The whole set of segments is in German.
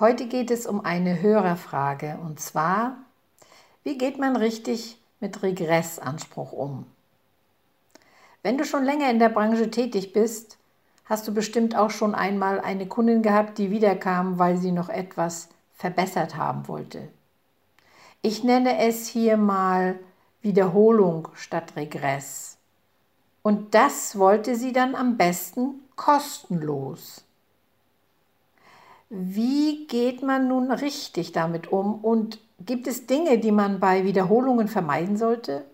Heute geht es um eine Hörerfrage und zwar, wie geht man richtig mit Regressanspruch um? Wenn du schon länger in der Branche tätig bist, hast du bestimmt auch schon einmal eine Kundin gehabt, die wiederkam, weil sie noch etwas verbessert haben wollte. Ich nenne es hier mal Wiederholung statt Regress. Und das wollte sie dann am besten kostenlos. Wie geht man nun richtig damit um und gibt es Dinge, die man bei Wiederholungen vermeiden sollte?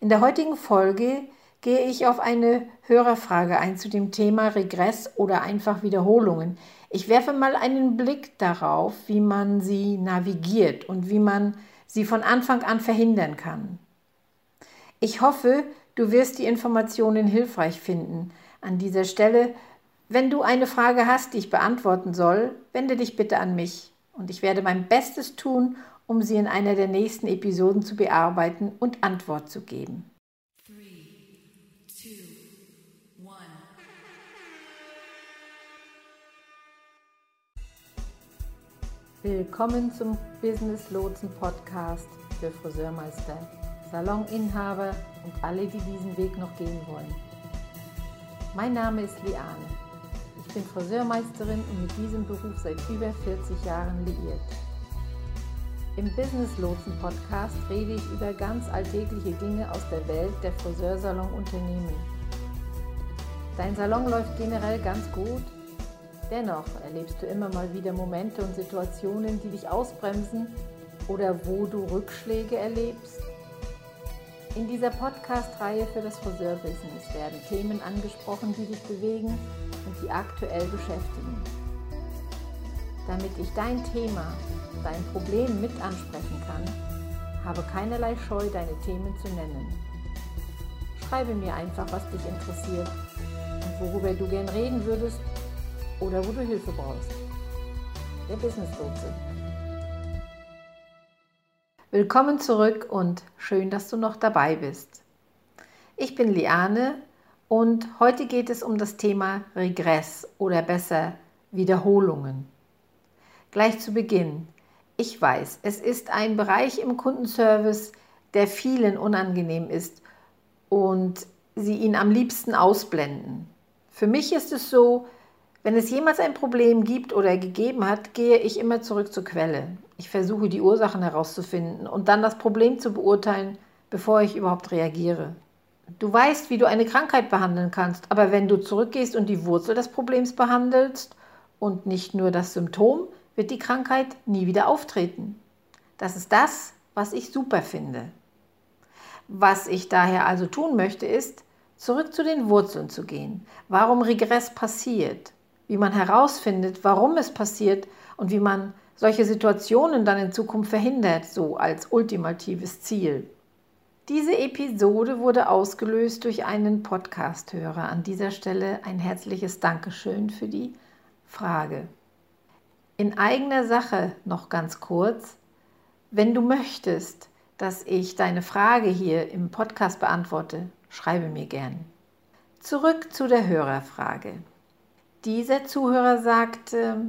In der heutigen Folge gehe ich auf eine Hörerfrage ein zu dem Thema Regress oder einfach Wiederholungen. Ich werfe mal einen Blick darauf, wie man sie navigiert und wie man sie von Anfang an verhindern kann. Ich hoffe, du wirst die Informationen hilfreich finden. An dieser Stelle wenn du eine Frage hast, die ich beantworten soll, wende dich bitte an mich und ich werde mein Bestes tun, um sie in einer der nächsten Episoden zu bearbeiten und Antwort zu geben. Willkommen zum Business Lotsen Podcast für Friseurmeister, Saloninhaber und alle, die diesen Weg noch gehen wollen. Mein Name ist Liane bin Friseurmeisterin und mit diesem Beruf seit über 40 Jahren liiert. Im Business Lotsen Podcast rede ich über ganz alltägliche Dinge aus der Welt der Friseursalon-Unternehmen. Dein Salon läuft generell ganz gut. Dennoch erlebst du immer mal wieder Momente und Situationen, die dich ausbremsen oder wo du Rückschläge erlebst. In dieser Podcast-Reihe für das Friseurbusiness werden Themen angesprochen, die dich bewegen und die aktuell beschäftigen. Damit ich dein Thema, dein Problem mit ansprechen kann, habe keinerlei Scheu, deine Themen zu nennen. Schreibe mir einfach, was dich interessiert und worüber du gern reden würdest oder wo du Hilfe brauchst. Der Business Lotse. Willkommen zurück und schön, dass du noch dabei bist. Ich bin Liane und heute geht es um das Thema Regress oder besser Wiederholungen. Gleich zu Beginn. Ich weiß, es ist ein Bereich im Kundenservice, der vielen unangenehm ist und sie ihn am liebsten ausblenden. Für mich ist es so, wenn es jemals ein Problem gibt oder gegeben hat, gehe ich immer zurück zur Quelle. Ich versuche die Ursachen herauszufinden und dann das Problem zu beurteilen, bevor ich überhaupt reagiere. Du weißt, wie du eine Krankheit behandeln kannst, aber wenn du zurückgehst und die Wurzel des Problems behandelst und nicht nur das Symptom, wird die Krankheit nie wieder auftreten. Das ist das, was ich super finde. Was ich daher also tun möchte, ist, zurück zu den Wurzeln zu gehen. Warum Regress passiert, wie man herausfindet, warum es passiert und wie man solche Situationen dann in Zukunft verhindert, so als ultimatives Ziel. Diese Episode wurde ausgelöst durch einen Podcast-Hörer. An dieser Stelle ein herzliches Dankeschön für die Frage. In eigener Sache noch ganz kurz. Wenn du möchtest, dass ich deine Frage hier im Podcast beantworte, schreibe mir gern. Zurück zu der Hörerfrage. Dieser Zuhörer sagte,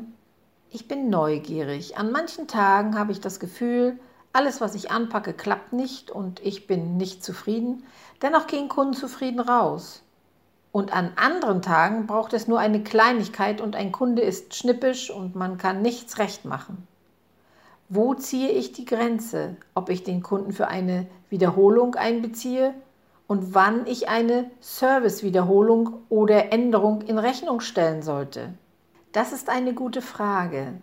ich bin neugierig. An manchen Tagen habe ich das Gefühl, alles, was ich anpacke, klappt nicht und ich bin nicht zufrieden. Dennoch gehen Kunden zufrieden raus. Und an anderen Tagen braucht es nur eine Kleinigkeit und ein Kunde ist schnippisch und man kann nichts recht machen. Wo ziehe ich die Grenze, ob ich den Kunden für eine Wiederholung einbeziehe und wann ich eine Servicewiederholung oder Änderung in Rechnung stellen sollte? Das ist eine gute Frage.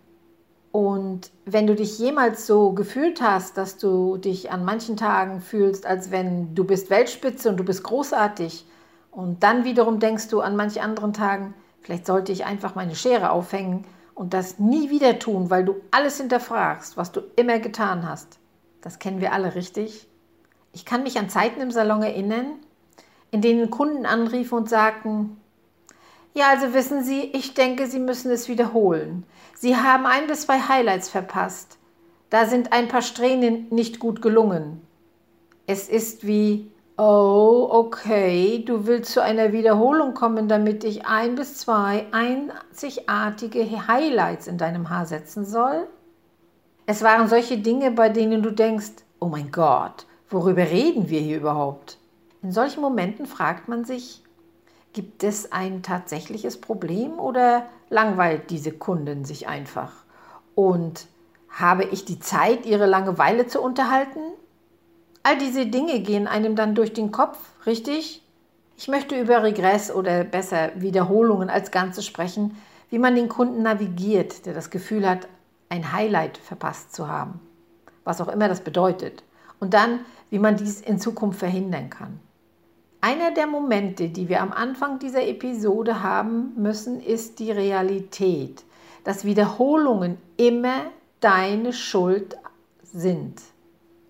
Und wenn du dich jemals so gefühlt hast, dass du dich an manchen Tagen fühlst, als wenn du bist Weltspitze und du bist großartig, und dann wiederum denkst du an manchen anderen Tagen, vielleicht sollte ich einfach meine Schere aufhängen und das nie wieder tun, weil du alles hinterfragst, was du immer getan hast. Das kennen wir alle, richtig? Ich kann mich an Zeiten im Salon erinnern, in denen Kunden anriefen und sagten, ja, also wissen Sie, ich denke, Sie müssen es wiederholen. Sie haben ein bis zwei Highlights verpasst. Da sind ein paar Strähnen nicht gut gelungen. Es ist wie Oh, okay, du willst zu einer Wiederholung kommen, damit ich ein bis zwei einzigartige Highlights in deinem Haar setzen soll? Es waren solche Dinge, bei denen du denkst, oh mein Gott, worüber reden wir hier überhaupt? In solchen Momenten fragt man sich, gibt es ein tatsächliches Problem oder langweilt diese Kundin sich einfach? Und habe ich die Zeit, ihre Langeweile zu unterhalten? All diese Dinge gehen einem dann durch den Kopf, richtig? Ich möchte über Regress oder besser Wiederholungen als Ganze sprechen, wie man den Kunden navigiert, der das Gefühl hat, ein Highlight verpasst zu haben, was auch immer das bedeutet, und dann, wie man dies in Zukunft verhindern kann. Einer der Momente, die wir am Anfang dieser Episode haben müssen, ist die Realität, dass Wiederholungen immer deine Schuld sind.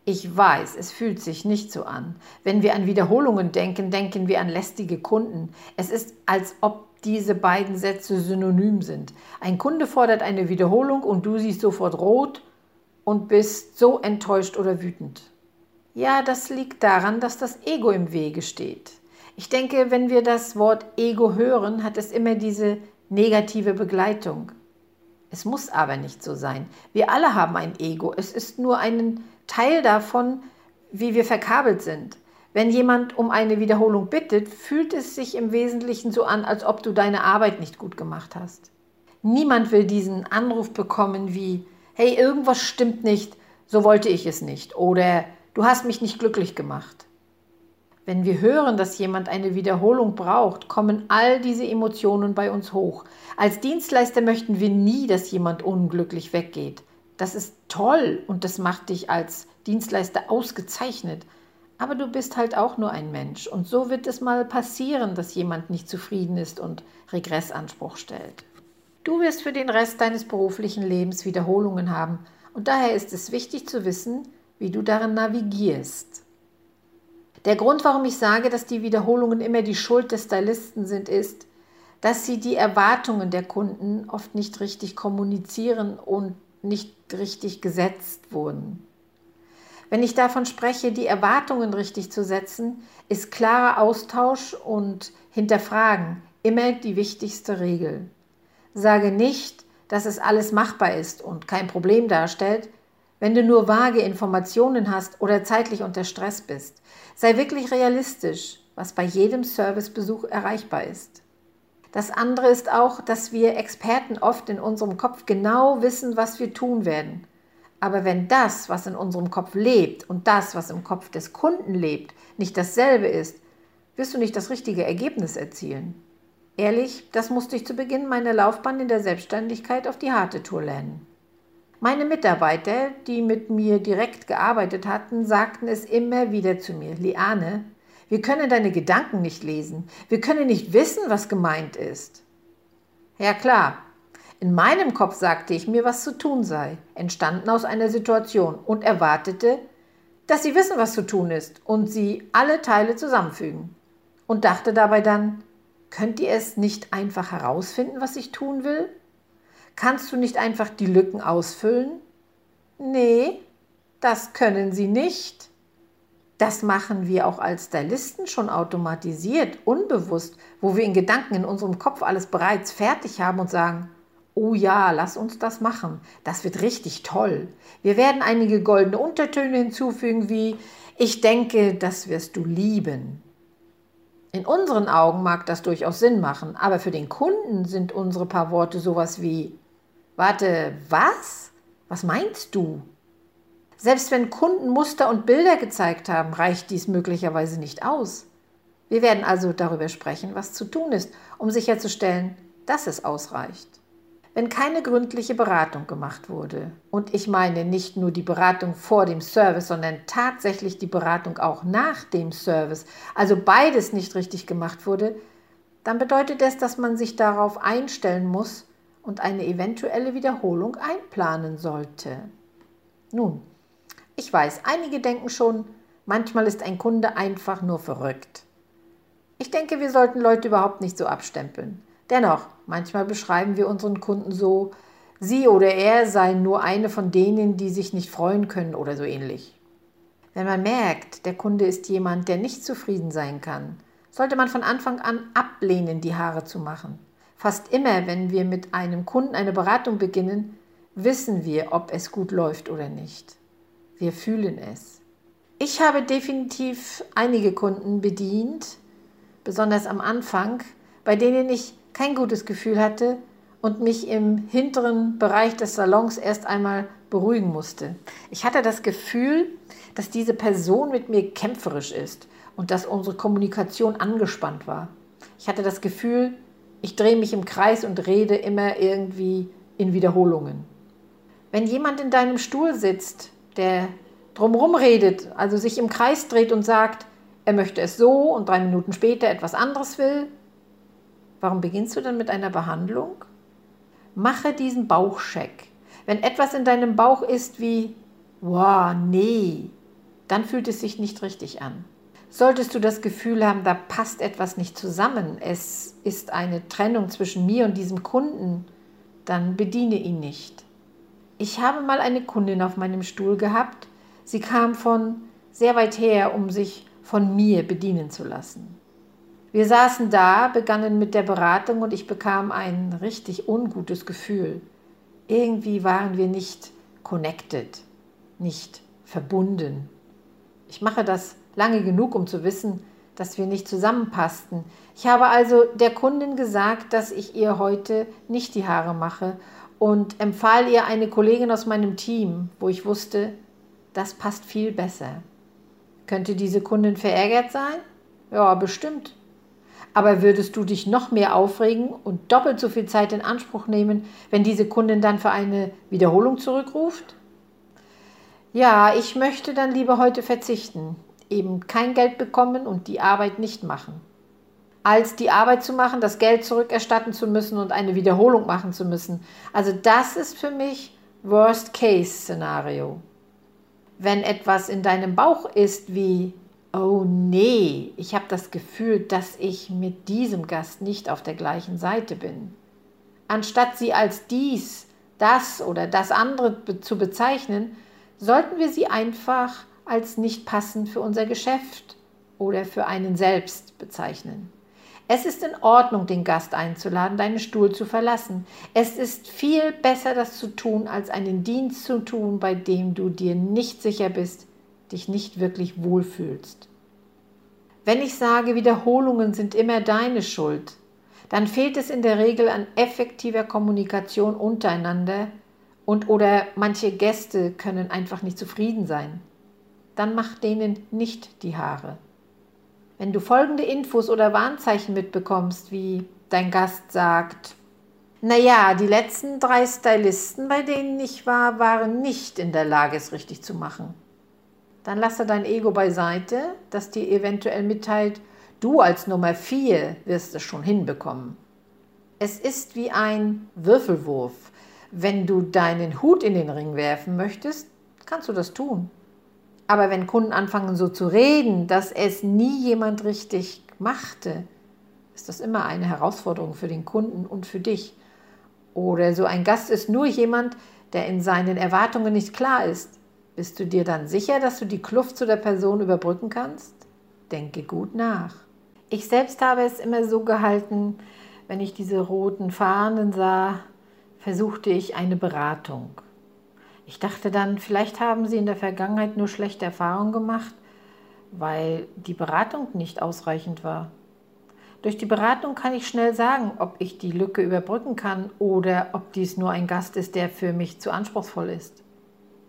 Ich weiß, es fühlt sich nicht so an. Wenn wir an Wiederholungen denken, denken wir an lästige Kunden. Es ist, als ob diese beiden Sätze synonym sind. Ein Kunde fordert eine Wiederholung und du siehst sofort rot und bist so enttäuscht oder wütend. Ja, das liegt daran, dass das Ego im Wege steht. Ich denke, wenn wir das Wort Ego hören, hat es immer diese negative Begleitung. Es muss aber nicht so sein. Wir alle haben ein Ego. Es ist nur ein Teil davon, wie wir verkabelt sind. Wenn jemand um eine Wiederholung bittet, fühlt es sich im Wesentlichen so an, als ob du deine Arbeit nicht gut gemacht hast. Niemand will diesen Anruf bekommen wie, hey, irgendwas stimmt nicht, so wollte ich es nicht oder du hast mich nicht glücklich gemacht. Wenn wir hören, dass jemand eine Wiederholung braucht, kommen all diese Emotionen bei uns hoch. Als Dienstleister möchten wir nie, dass jemand unglücklich weggeht. Das ist toll und das macht dich als Dienstleister ausgezeichnet. Aber du bist halt auch nur ein Mensch und so wird es mal passieren, dass jemand nicht zufrieden ist und Regressanspruch stellt. Du wirst für den Rest deines beruflichen Lebens Wiederholungen haben und daher ist es wichtig zu wissen, wie du darin navigierst. Der Grund, warum ich sage, dass die Wiederholungen immer die Schuld des Stylisten sind, ist, dass sie die Erwartungen der Kunden oft nicht richtig kommunizieren und nicht richtig gesetzt wurden. Wenn ich davon spreche, die Erwartungen richtig zu setzen, ist klarer Austausch und Hinterfragen immer die wichtigste Regel. Sage nicht, dass es alles machbar ist und kein Problem darstellt, wenn du nur vage Informationen hast oder zeitlich unter Stress bist. Sei wirklich realistisch, was bei jedem Servicebesuch erreichbar ist. Das andere ist auch, dass wir Experten oft in unserem Kopf genau wissen, was wir tun werden. Aber wenn das, was in unserem Kopf lebt und das, was im Kopf des Kunden lebt, nicht dasselbe ist, wirst du nicht das richtige Ergebnis erzielen. Ehrlich, das musste ich zu Beginn meiner Laufbahn in der Selbstständigkeit auf die harte Tour lernen. Meine Mitarbeiter, die mit mir direkt gearbeitet hatten, sagten es immer wieder zu mir, Liane, wir können deine Gedanken nicht lesen. Wir können nicht wissen, was gemeint ist. Ja klar, in meinem Kopf sagte ich mir, was zu tun sei, entstanden aus einer Situation und erwartete, dass sie wissen, was zu tun ist und sie alle Teile zusammenfügen. Und dachte dabei dann, könnt ihr es nicht einfach herausfinden, was ich tun will? Kannst du nicht einfach die Lücken ausfüllen? Nee, das können sie nicht. Das machen wir auch als Stylisten schon automatisiert, unbewusst, wo wir in Gedanken in unserem Kopf alles bereits fertig haben und sagen, oh ja, lass uns das machen, das wird richtig toll. Wir werden einige goldene Untertöne hinzufügen wie, ich denke, das wirst du lieben. In unseren Augen mag das durchaus Sinn machen, aber für den Kunden sind unsere paar Worte sowas wie, warte, was? Was meinst du? Selbst wenn Kunden Muster und Bilder gezeigt haben, reicht dies möglicherweise nicht aus. Wir werden also darüber sprechen, was zu tun ist, um sicherzustellen, dass es ausreicht. Wenn keine gründliche Beratung gemacht wurde, und ich meine nicht nur die Beratung vor dem Service, sondern tatsächlich die Beratung auch nach dem Service, also beides nicht richtig gemacht wurde, dann bedeutet das, dass man sich darauf einstellen muss und eine eventuelle Wiederholung einplanen sollte. Nun, ich weiß, einige denken schon, manchmal ist ein Kunde einfach nur verrückt. Ich denke, wir sollten Leute überhaupt nicht so abstempeln. Dennoch, manchmal beschreiben wir unseren Kunden so, sie oder er seien nur eine von denen, die sich nicht freuen können oder so ähnlich. Wenn man merkt, der Kunde ist jemand, der nicht zufrieden sein kann, sollte man von Anfang an ablehnen, die Haare zu machen. Fast immer, wenn wir mit einem Kunden eine Beratung beginnen, wissen wir, ob es gut läuft oder nicht. Wir fühlen es. Ich habe definitiv einige Kunden bedient, besonders am Anfang, bei denen ich kein gutes Gefühl hatte und mich im hinteren Bereich des Salons erst einmal beruhigen musste. Ich hatte das Gefühl, dass diese Person mit mir kämpferisch ist und dass unsere Kommunikation angespannt war. Ich hatte das Gefühl, ich drehe mich im Kreis und rede immer irgendwie in Wiederholungen. Wenn jemand in deinem Stuhl sitzt, der drumherum redet, also sich im Kreis dreht und sagt, er möchte es so und drei Minuten später etwas anderes will, warum beginnst du dann mit einer Behandlung? Mache diesen Bauchcheck. Wenn etwas in deinem Bauch ist wie, wow, nee, dann fühlt es sich nicht richtig an. Solltest du das Gefühl haben, da passt etwas nicht zusammen, es ist eine Trennung zwischen mir und diesem Kunden, dann bediene ihn nicht. Ich habe mal eine Kundin auf meinem Stuhl gehabt. Sie kam von sehr weit her, um sich von mir bedienen zu lassen. Wir saßen da, begannen mit der Beratung und ich bekam ein richtig ungutes Gefühl. Irgendwie waren wir nicht connected, nicht verbunden. Ich mache das lange genug, um zu wissen, dass wir nicht zusammenpassten. Ich habe also der Kundin gesagt, dass ich ihr heute nicht die Haare mache und empfahl ihr eine Kollegin aus meinem Team, wo ich wusste, das passt viel besser. Könnte diese Kundin verärgert sein? Ja, bestimmt. Aber würdest du dich noch mehr aufregen und doppelt so viel Zeit in Anspruch nehmen, wenn diese Kundin dann für eine Wiederholung zurückruft? Ja, ich möchte dann lieber heute verzichten eben kein Geld bekommen und die Arbeit nicht machen. Als die Arbeit zu machen, das Geld zurückerstatten zu müssen und eine Wiederholung machen zu müssen. Also das ist für mich Worst-Case-Szenario. Wenn etwas in deinem Bauch ist wie, oh nee, ich habe das Gefühl, dass ich mit diesem Gast nicht auf der gleichen Seite bin. Anstatt sie als dies, das oder das andere zu bezeichnen, sollten wir sie einfach als nicht passend für unser Geschäft oder für einen selbst bezeichnen. Es ist in Ordnung, den Gast einzuladen, deinen Stuhl zu verlassen. Es ist viel besser, das zu tun, als einen Dienst zu tun, bei dem du dir nicht sicher bist, dich nicht wirklich wohlfühlst. Wenn ich sage, Wiederholungen sind immer deine Schuld, dann fehlt es in der Regel an effektiver Kommunikation untereinander und oder manche Gäste können einfach nicht zufrieden sein dann mach denen nicht die Haare. Wenn du folgende Infos oder Warnzeichen mitbekommst, wie dein Gast sagt, naja, die letzten drei Stylisten, bei denen ich war, waren nicht in der Lage, es richtig zu machen. Dann lasse dein Ego beiseite, das dir eventuell mitteilt, du als Nummer vier wirst es schon hinbekommen. Es ist wie ein Würfelwurf. Wenn du deinen Hut in den Ring werfen möchtest, kannst du das tun. Aber wenn Kunden anfangen so zu reden, dass es nie jemand richtig machte, ist das immer eine Herausforderung für den Kunden und für dich. Oder so ein Gast ist nur jemand, der in seinen Erwartungen nicht klar ist. Bist du dir dann sicher, dass du die Kluft zu der Person überbrücken kannst? Denke gut nach. Ich selbst habe es immer so gehalten, wenn ich diese roten Fahnen sah, versuchte ich eine Beratung. Ich dachte dann, vielleicht haben Sie in der Vergangenheit nur schlechte Erfahrungen gemacht, weil die Beratung nicht ausreichend war. Durch die Beratung kann ich schnell sagen, ob ich die Lücke überbrücken kann oder ob dies nur ein Gast ist, der für mich zu anspruchsvoll ist.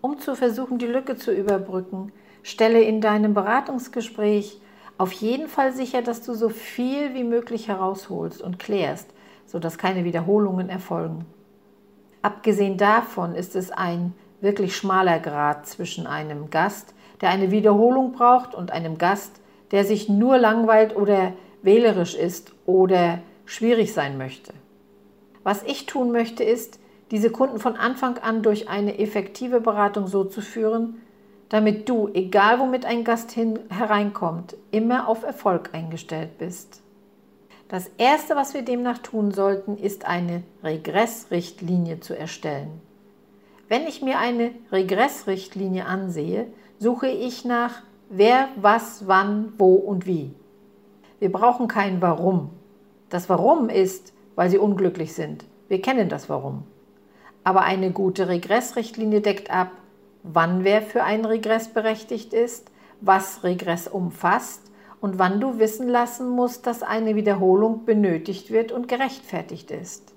Um zu versuchen, die Lücke zu überbrücken, stelle in deinem Beratungsgespräch auf jeden Fall sicher, dass du so viel wie möglich herausholst und klärst, sodass keine Wiederholungen erfolgen. Abgesehen davon ist es ein wirklich schmaler Grad zwischen einem Gast, der eine Wiederholung braucht, und einem Gast, der sich nur langweilt oder wählerisch ist oder schwierig sein möchte. Was ich tun möchte, ist, diese Kunden von Anfang an durch eine effektive Beratung so zu führen, damit du, egal womit ein Gast hin, hereinkommt, immer auf Erfolg eingestellt bist. Das Erste, was wir demnach tun sollten, ist eine Regressrichtlinie zu erstellen. Wenn ich mir eine Regressrichtlinie ansehe, suche ich nach wer, was, wann, wo und wie. Wir brauchen kein Warum. Das Warum ist, weil sie unglücklich sind. Wir kennen das Warum. Aber eine gute Regressrichtlinie deckt ab, wann wer für einen Regress berechtigt ist, was Regress umfasst und wann du wissen lassen musst, dass eine Wiederholung benötigt wird und gerechtfertigt ist.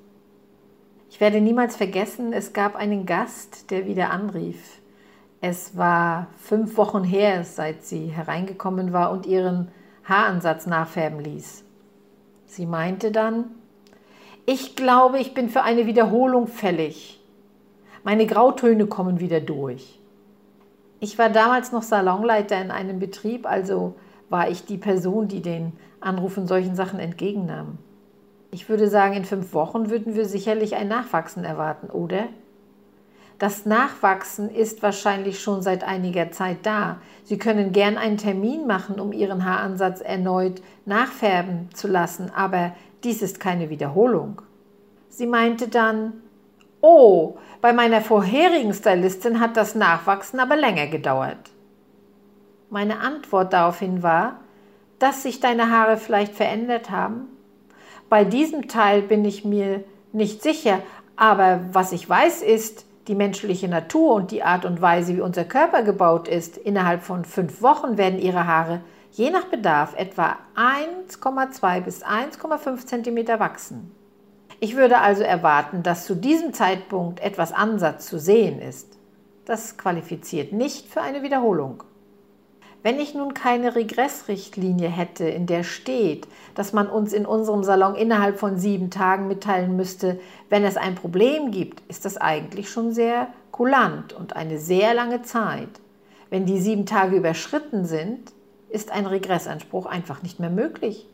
Ich werde niemals vergessen, es gab einen Gast, der wieder anrief. Es war fünf Wochen her, seit sie hereingekommen war und ihren Haaransatz nachfärben ließ. Sie meinte dann, ich glaube, ich bin für eine Wiederholung fällig. Meine Grautöne kommen wieder durch. Ich war damals noch Salonleiter in einem Betrieb, also war ich die Person, die den Anrufen solchen Sachen entgegennahm. Ich würde sagen, in fünf Wochen würden wir sicherlich ein Nachwachsen erwarten, oder? Das Nachwachsen ist wahrscheinlich schon seit einiger Zeit da. Sie können gern einen Termin machen, um Ihren Haaransatz erneut nachfärben zu lassen, aber dies ist keine Wiederholung. Sie meinte dann, oh, bei meiner vorherigen Stylistin hat das Nachwachsen aber länger gedauert. Meine Antwort daraufhin war, dass sich deine Haare vielleicht verändert haben. Bei diesem Teil bin ich mir nicht sicher, aber was ich weiß ist, die menschliche Natur und die Art und Weise, wie unser Körper gebaut ist, innerhalb von fünf Wochen werden ihre Haare je nach Bedarf etwa 1,2 bis 1,5 cm wachsen. Ich würde also erwarten, dass zu diesem Zeitpunkt etwas Ansatz zu sehen ist. Das qualifiziert nicht für eine Wiederholung. Wenn ich nun keine Regressrichtlinie hätte, in der steht, dass man uns in unserem Salon innerhalb von sieben Tagen mitteilen müsste, wenn es ein Problem gibt, ist das eigentlich schon sehr kulant und eine sehr lange Zeit. Wenn die sieben Tage überschritten sind, ist ein Regressanspruch einfach nicht mehr möglich.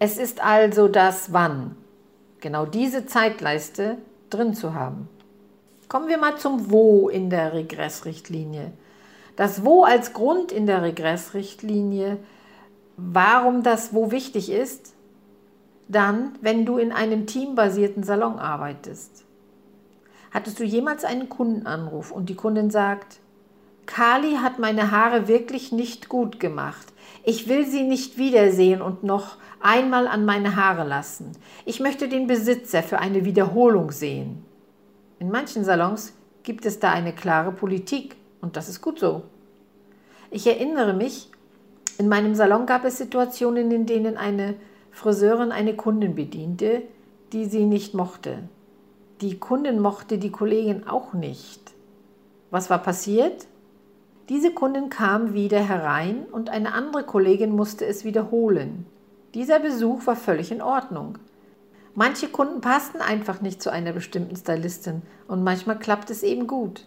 Es ist also das Wann, genau diese Zeitleiste drin zu haben. Kommen wir mal zum Wo in der Regressrichtlinie. Das Wo als Grund in der Regressrichtlinie, warum das Wo wichtig ist, dann, wenn du in einem teambasierten Salon arbeitest. Hattest du jemals einen Kundenanruf und die Kundin sagt, Kali hat meine Haare wirklich nicht gut gemacht. Ich will sie nicht wiedersehen und noch einmal an meine Haare lassen. Ich möchte den Besitzer für eine Wiederholung sehen. In manchen Salons gibt es da eine klare Politik und das ist gut so. Ich erinnere mich, in meinem Salon gab es Situationen, in denen eine Friseurin eine Kundin bediente, die sie nicht mochte. Die Kundin mochte die Kollegin auch nicht. Was war passiert? Diese Kundin kam wieder herein und eine andere Kollegin musste es wiederholen. Dieser Besuch war völlig in Ordnung. Manche Kunden passten einfach nicht zu einer bestimmten Stylistin und manchmal klappt es eben gut.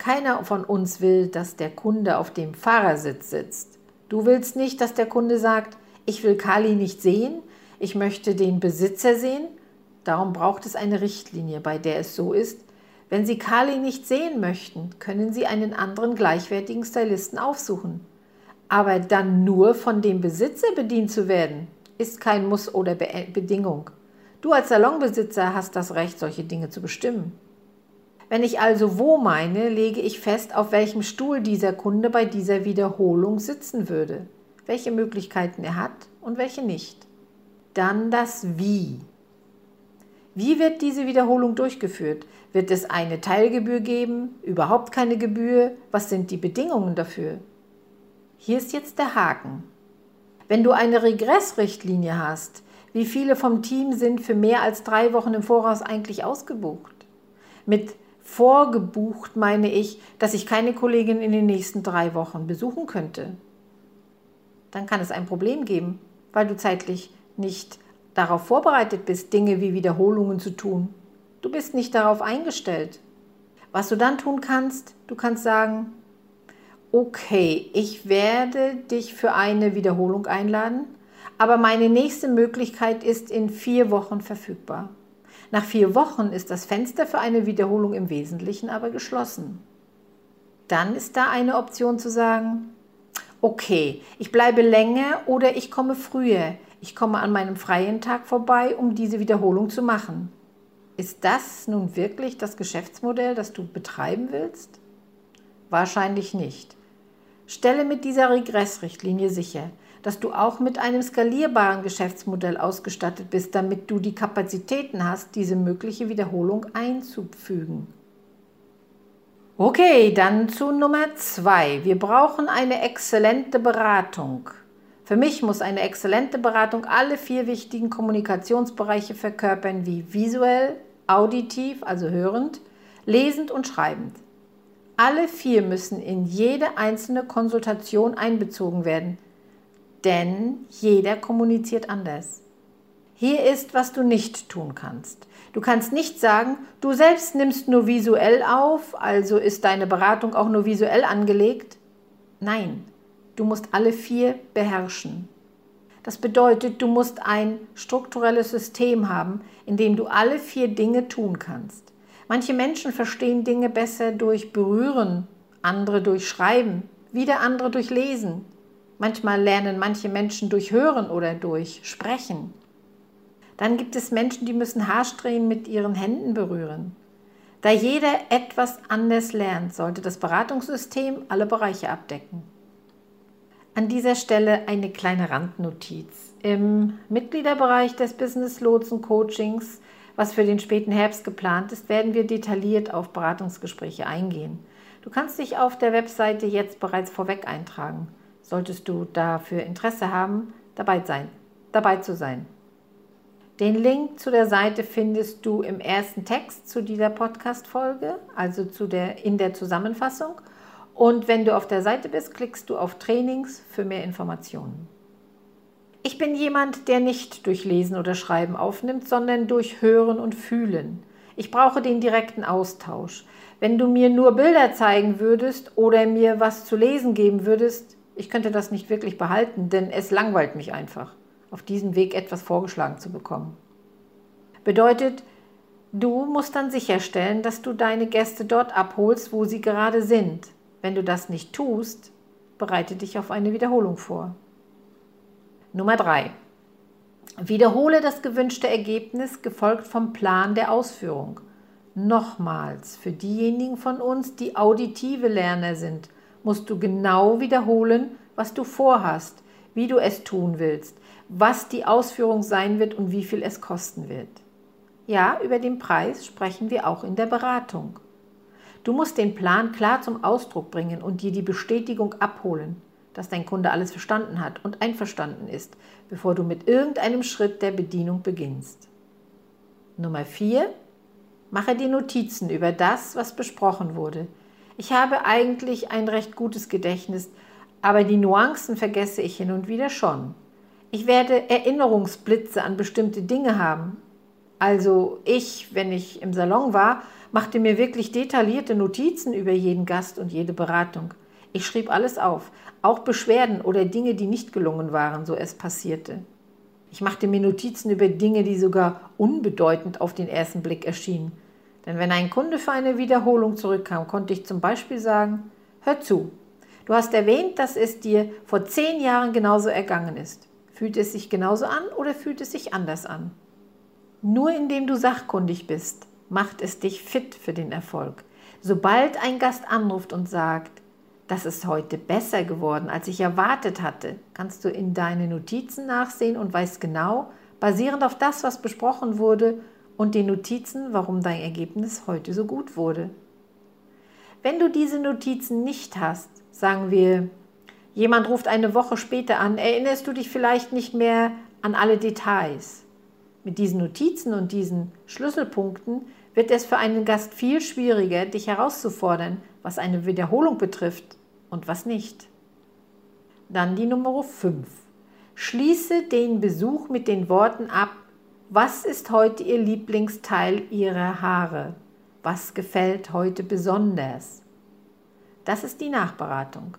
Keiner von uns will, dass der Kunde auf dem Fahrersitz sitzt. Du willst nicht, dass der Kunde sagt, ich will Kali nicht sehen, ich möchte den Besitzer sehen. Darum braucht es eine Richtlinie, bei der es so ist, wenn Sie Kali nicht sehen möchten, können Sie einen anderen gleichwertigen Stylisten aufsuchen. Aber dann nur von dem Besitzer bedient zu werden, ist kein Muss oder Be Bedingung. Du als Salonbesitzer hast das Recht, solche Dinge zu bestimmen. Wenn ich also wo meine, lege ich fest, auf welchem Stuhl dieser Kunde bei dieser Wiederholung sitzen würde, welche Möglichkeiten er hat und welche nicht. Dann das Wie. Wie wird diese Wiederholung durchgeführt? Wird es eine Teilgebühr geben? Überhaupt keine Gebühr? Was sind die Bedingungen dafür? Hier ist jetzt der Haken. Wenn du eine Regressrichtlinie hast, wie viele vom Team sind für mehr als drei Wochen im Voraus eigentlich ausgebucht? Mit Vorgebucht meine ich, dass ich keine Kollegin in den nächsten drei Wochen besuchen könnte. Dann kann es ein Problem geben, weil du zeitlich nicht darauf vorbereitet bist, Dinge wie Wiederholungen zu tun. Du bist nicht darauf eingestellt. Was du dann tun kannst, du kannst sagen, okay, ich werde dich für eine Wiederholung einladen, aber meine nächste Möglichkeit ist in vier Wochen verfügbar. Nach vier Wochen ist das Fenster für eine Wiederholung im Wesentlichen aber geschlossen. Dann ist da eine Option zu sagen, okay, ich bleibe länger oder ich komme früher. Ich komme an meinem freien Tag vorbei, um diese Wiederholung zu machen. Ist das nun wirklich das Geschäftsmodell, das du betreiben willst? Wahrscheinlich nicht. Stelle mit dieser Regressrichtlinie sicher, dass du auch mit einem skalierbaren Geschäftsmodell ausgestattet bist, damit du die Kapazitäten hast, diese mögliche Wiederholung einzufügen. Okay, dann zu Nummer zwei. Wir brauchen eine exzellente Beratung. Für mich muss eine exzellente Beratung alle vier wichtigen Kommunikationsbereiche verkörpern, wie visuell, auditiv, also hörend, lesend und schreibend. Alle vier müssen in jede einzelne Konsultation einbezogen werden, denn jeder kommuniziert anders. Hier ist, was du nicht tun kannst. Du kannst nicht sagen, du selbst nimmst nur visuell auf, also ist deine Beratung auch nur visuell angelegt. Nein, du musst alle vier beherrschen. Das bedeutet, du musst ein strukturelles System haben, in dem du alle vier Dinge tun kannst. Manche Menschen verstehen Dinge besser durch Berühren, andere durch Schreiben, wieder andere durch Lesen. Manchmal lernen manche Menschen durch Hören oder durch Sprechen. Dann gibt es Menschen, die müssen Haarsträhnen mit ihren Händen berühren. Da jeder etwas anders lernt, sollte das Beratungssystem alle Bereiche abdecken. An dieser Stelle eine kleine Randnotiz. Im Mitgliederbereich des Business Lotsen Coachings, was für den späten Herbst geplant ist, werden wir detailliert auf Beratungsgespräche eingehen. Du kannst dich auf der Webseite jetzt bereits vorweg eintragen. Solltest du dafür Interesse haben, dabei, sein, dabei zu sein. Den Link zu der Seite findest du im ersten Text zu dieser Podcast-Folge, also zu der, in der Zusammenfassung. Und wenn du auf der Seite bist, klickst du auf Trainings für mehr Informationen. Ich bin jemand, der nicht durch Lesen oder Schreiben aufnimmt, sondern durch Hören und Fühlen. Ich brauche den direkten Austausch. Wenn du mir nur Bilder zeigen würdest oder mir was zu lesen geben würdest, ich könnte das nicht wirklich behalten, denn es langweilt mich einfach auf diesem Weg etwas vorgeschlagen zu bekommen. Bedeutet, du musst dann sicherstellen, dass du deine Gäste dort abholst, wo sie gerade sind. Wenn du das nicht tust, bereite dich auf eine Wiederholung vor. Nummer 3. Wiederhole das gewünschte Ergebnis, gefolgt vom Plan der Ausführung. Nochmals, für diejenigen von uns, die auditive Lerner sind, musst du genau wiederholen, was du vorhast, wie du es tun willst, was die Ausführung sein wird und wie viel es kosten wird. Ja, über den Preis sprechen wir auch in der Beratung. Du musst den Plan klar zum Ausdruck bringen und dir die Bestätigung abholen, dass dein Kunde alles verstanden hat und einverstanden ist, bevor du mit irgendeinem Schritt der Bedienung beginnst. Nummer 4. Mache dir Notizen über das, was besprochen wurde. Ich habe eigentlich ein recht gutes Gedächtnis, aber die Nuancen vergesse ich hin und wieder schon. Ich werde Erinnerungsblitze an bestimmte Dinge haben. Also ich, wenn ich im Salon war, machte mir wirklich detaillierte Notizen über jeden Gast und jede Beratung. Ich schrieb alles auf, auch Beschwerden oder Dinge, die nicht gelungen waren, so es passierte. Ich machte mir Notizen über Dinge, die sogar unbedeutend auf den ersten Blick erschienen. Denn wenn ein Kunde für eine Wiederholung zurückkam, konnte ich zum Beispiel sagen, hör zu, du hast erwähnt, dass es dir vor zehn Jahren genauso ergangen ist. Fühlt es sich genauso an oder fühlt es sich anders an? Nur indem du sachkundig bist, macht es dich fit für den Erfolg. Sobald ein Gast anruft und sagt, das ist heute besser geworden, als ich erwartet hatte, kannst du in deine Notizen nachsehen und weißt genau, basierend auf das, was besprochen wurde und den Notizen, warum dein Ergebnis heute so gut wurde. Wenn du diese Notizen nicht hast, sagen wir, Jemand ruft eine Woche später an, erinnerst du dich vielleicht nicht mehr an alle Details. Mit diesen Notizen und diesen Schlüsselpunkten wird es für einen Gast viel schwieriger, dich herauszufordern, was eine Wiederholung betrifft und was nicht. Dann die Nummer 5. Schließe den Besuch mit den Worten ab, was ist heute Ihr Lieblingsteil Ihrer Haare? Was gefällt heute besonders? Das ist die Nachberatung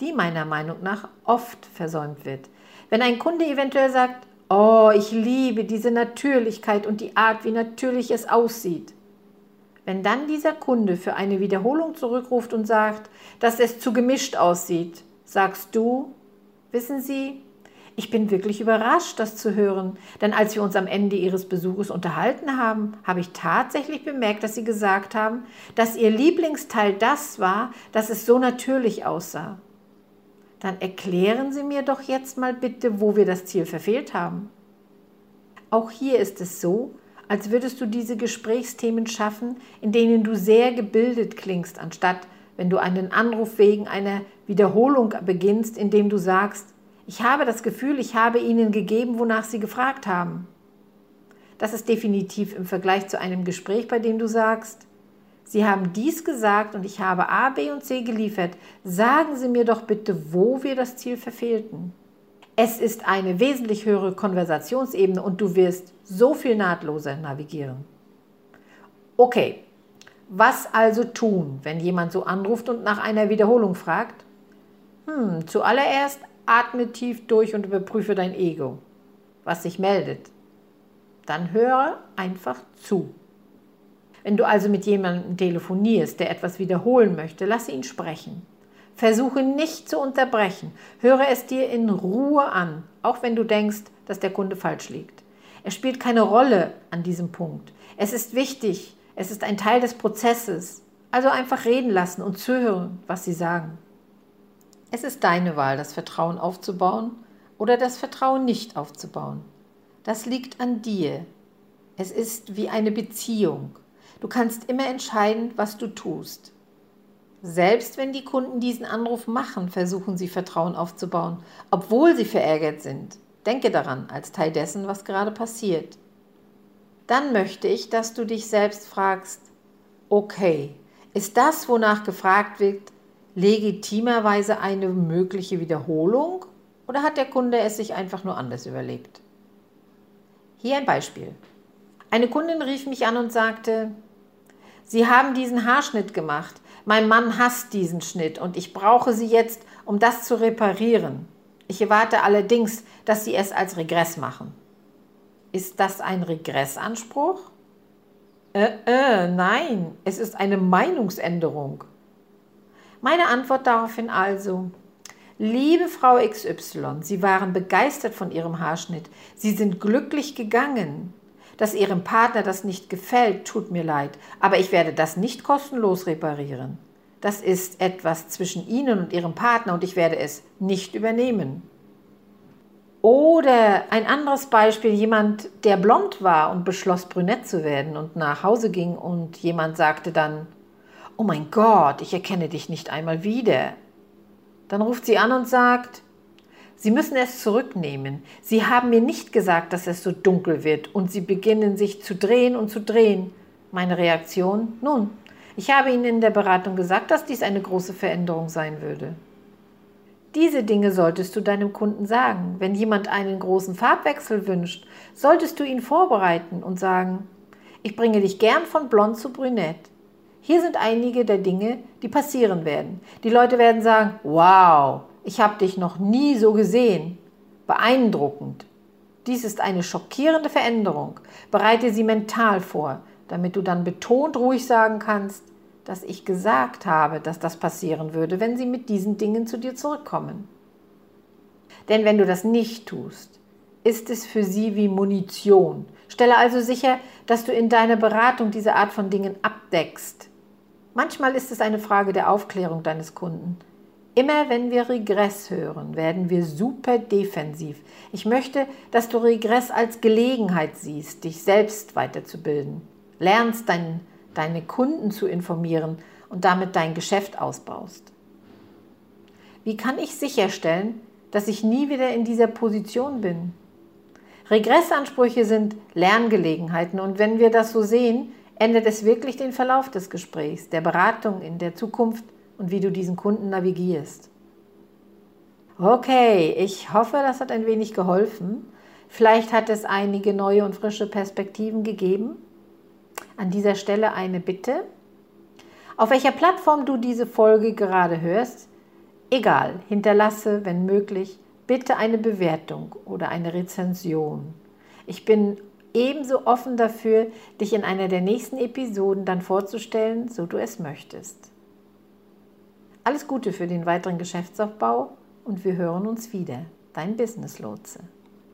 die meiner Meinung nach oft versäumt wird. Wenn ein Kunde eventuell sagt, oh, ich liebe diese Natürlichkeit und die Art, wie natürlich es aussieht. Wenn dann dieser Kunde für eine Wiederholung zurückruft und sagt, dass es zu gemischt aussieht, sagst du, wissen Sie, Ich bin wirklich überrascht, das zu hören, denn als wir uns am Ende Ihres Besuches unterhalten haben, habe ich tatsächlich bemerkt, dass Sie gesagt haben, dass Ihr Lieblingsteil das war, dass es so natürlich aussah. Dann erklären Sie mir doch jetzt mal bitte, wo wir das Ziel verfehlt haben. Auch hier ist es so, als würdest du diese Gesprächsthemen schaffen, in denen du sehr gebildet klingst, anstatt wenn du einen Anruf wegen einer Wiederholung beginnst, indem du sagst, ich habe das Gefühl, ich habe ihnen gegeben, wonach sie gefragt haben. Das ist definitiv im Vergleich zu einem Gespräch, bei dem du sagst, Sie haben dies gesagt und ich habe A, B und C geliefert. Sagen Sie mir doch bitte, wo wir das Ziel verfehlten. Es ist eine wesentlich höhere Konversationsebene und du wirst so viel nahtloser navigieren. Okay, was also tun, wenn jemand so anruft und nach einer Wiederholung fragt? Hm, zuallererst atme tief durch und überprüfe dein Ego, was sich meldet. Dann höre einfach zu. Wenn du also mit jemandem telefonierst, der etwas wiederholen möchte, lasse ihn sprechen. Versuche nicht zu unterbrechen. Höre es dir in Ruhe an, auch wenn du denkst, dass der Kunde falsch liegt. Er spielt keine Rolle an diesem Punkt. Es ist wichtig, es ist ein Teil des Prozesses. Also einfach reden lassen und zuhören, was sie sagen. Es ist deine Wahl, das Vertrauen aufzubauen oder das Vertrauen nicht aufzubauen. Das liegt an dir. Es ist wie eine Beziehung. Du kannst immer entscheiden, was du tust. Selbst wenn die Kunden diesen Anruf machen, versuchen sie Vertrauen aufzubauen, obwohl sie verärgert sind. Denke daran, als Teil dessen, was gerade passiert dann möchte ich, dass du dich selbst fragst, okay, ist das, wonach gefragt wird, legitimerweise eine mögliche Wiederholung oder hat der Kunde es sich einfach nur anders überlegt? Hier ein Beispiel. Eine Kundin rief mich an und sagte, Sie haben diesen Haarschnitt gemacht. Mein Mann hasst diesen Schnitt und ich brauche Sie jetzt, um das zu reparieren. Ich erwarte allerdings, dass Sie es als Regress machen. Ist das ein Regressanspruch? Äh, äh, nein, es ist eine Meinungsänderung. Meine Antwort daraufhin also, liebe Frau XY, Sie waren begeistert von Ihrem Haarschnitt. Sie sind glücklich gegangen. Dass Ihrem Partner das nicht gefällt, tut mir leid, aber ich werde das nicht kostenlos reparieren. Das ist etwas zwischen Ihnen und Ihrem Partner und ich werde es nicht übernehmen. Oder ein anderes Beispiel, jemand, der blond war und beschloss, brünett zu werden und nach Hause ging und jemand sagte dann, oh mein Gott, ich erkenne dich nicht einmal wieder. Dann ruft sie an und sagt, Sie müssen es zurücknehmen. Sie haben mir nicht gesagt, dass es so dunkel wird und Sie beginnen sich zu drehen und zu drehen. Meine Reaktion? Nun, ich habe Ihnen in der Beratung gesagt, dass dies eine große Veränderung sein würde. Diese Dinge solltest du deinem Kunden sagen. Wenn jemand einen großen Farbwechsel wünscht, solltest du ihn vorbereiten und sagen, ich bringe dich gern von blond zu brünett. Hier sind einige der Dinge, die passieren werden. Die Leute werden sagen, wow, ich habe dich noch nie so gesehen. Beeindruckend. Dies ist eine schockierende Veränderung. Bereite sie mental vor, damit du dann betont ruhig sagen kannst, dass ich gesagt habe, dass das passieren würde, wenn sie mit diesen Dingen zu dir zurückkommen. Denn wenn du das nicht tust, ist es für sie wie Munition. Stelle also sicher, dass du in deiner Beratung diese Art von Dingen abdeckst. Manchmal ist es eine Frage der Aufklärung deines Kunden. Immer wenn wir Regress hören, werden wir super defensiv. Ich möchte, dass du Regress als Gelegenheit siehst, dich selbst weiterzubilden. Lernst deinen deine Kunden zu informieren und damit dein Geschäft ausbaust. Wie kann ich sicherstellen, dass ich nie wieder in dieser Position bin? Regressansprüche sind Lerngelegenheiten und wenn wir das so sehen, ändert es wirklich den Verlauf des Gesprächs, der Beratung in der Zukunft und wie du diesen Kunden navigierst. Okay, ich hoffe, das hat ein wenig geholfen. Vielleicht hat es einige neue und frische Perspektiven gegeben. An dieser Stelle eine Bitte. Auf welcher Plattform du diese Folge gerade hörst, egal, hinterlasse, wenn möglich, bitte eine Bewertung oder eine Rezension. Ich bin ebenso offen dafür, dich in einer der nächsten Episoden dann vorzustellen, so du es möchtest. Alles Gute für den weiteren Geschäftsaufbau und wir hören uns wieder. dein Business Lotse.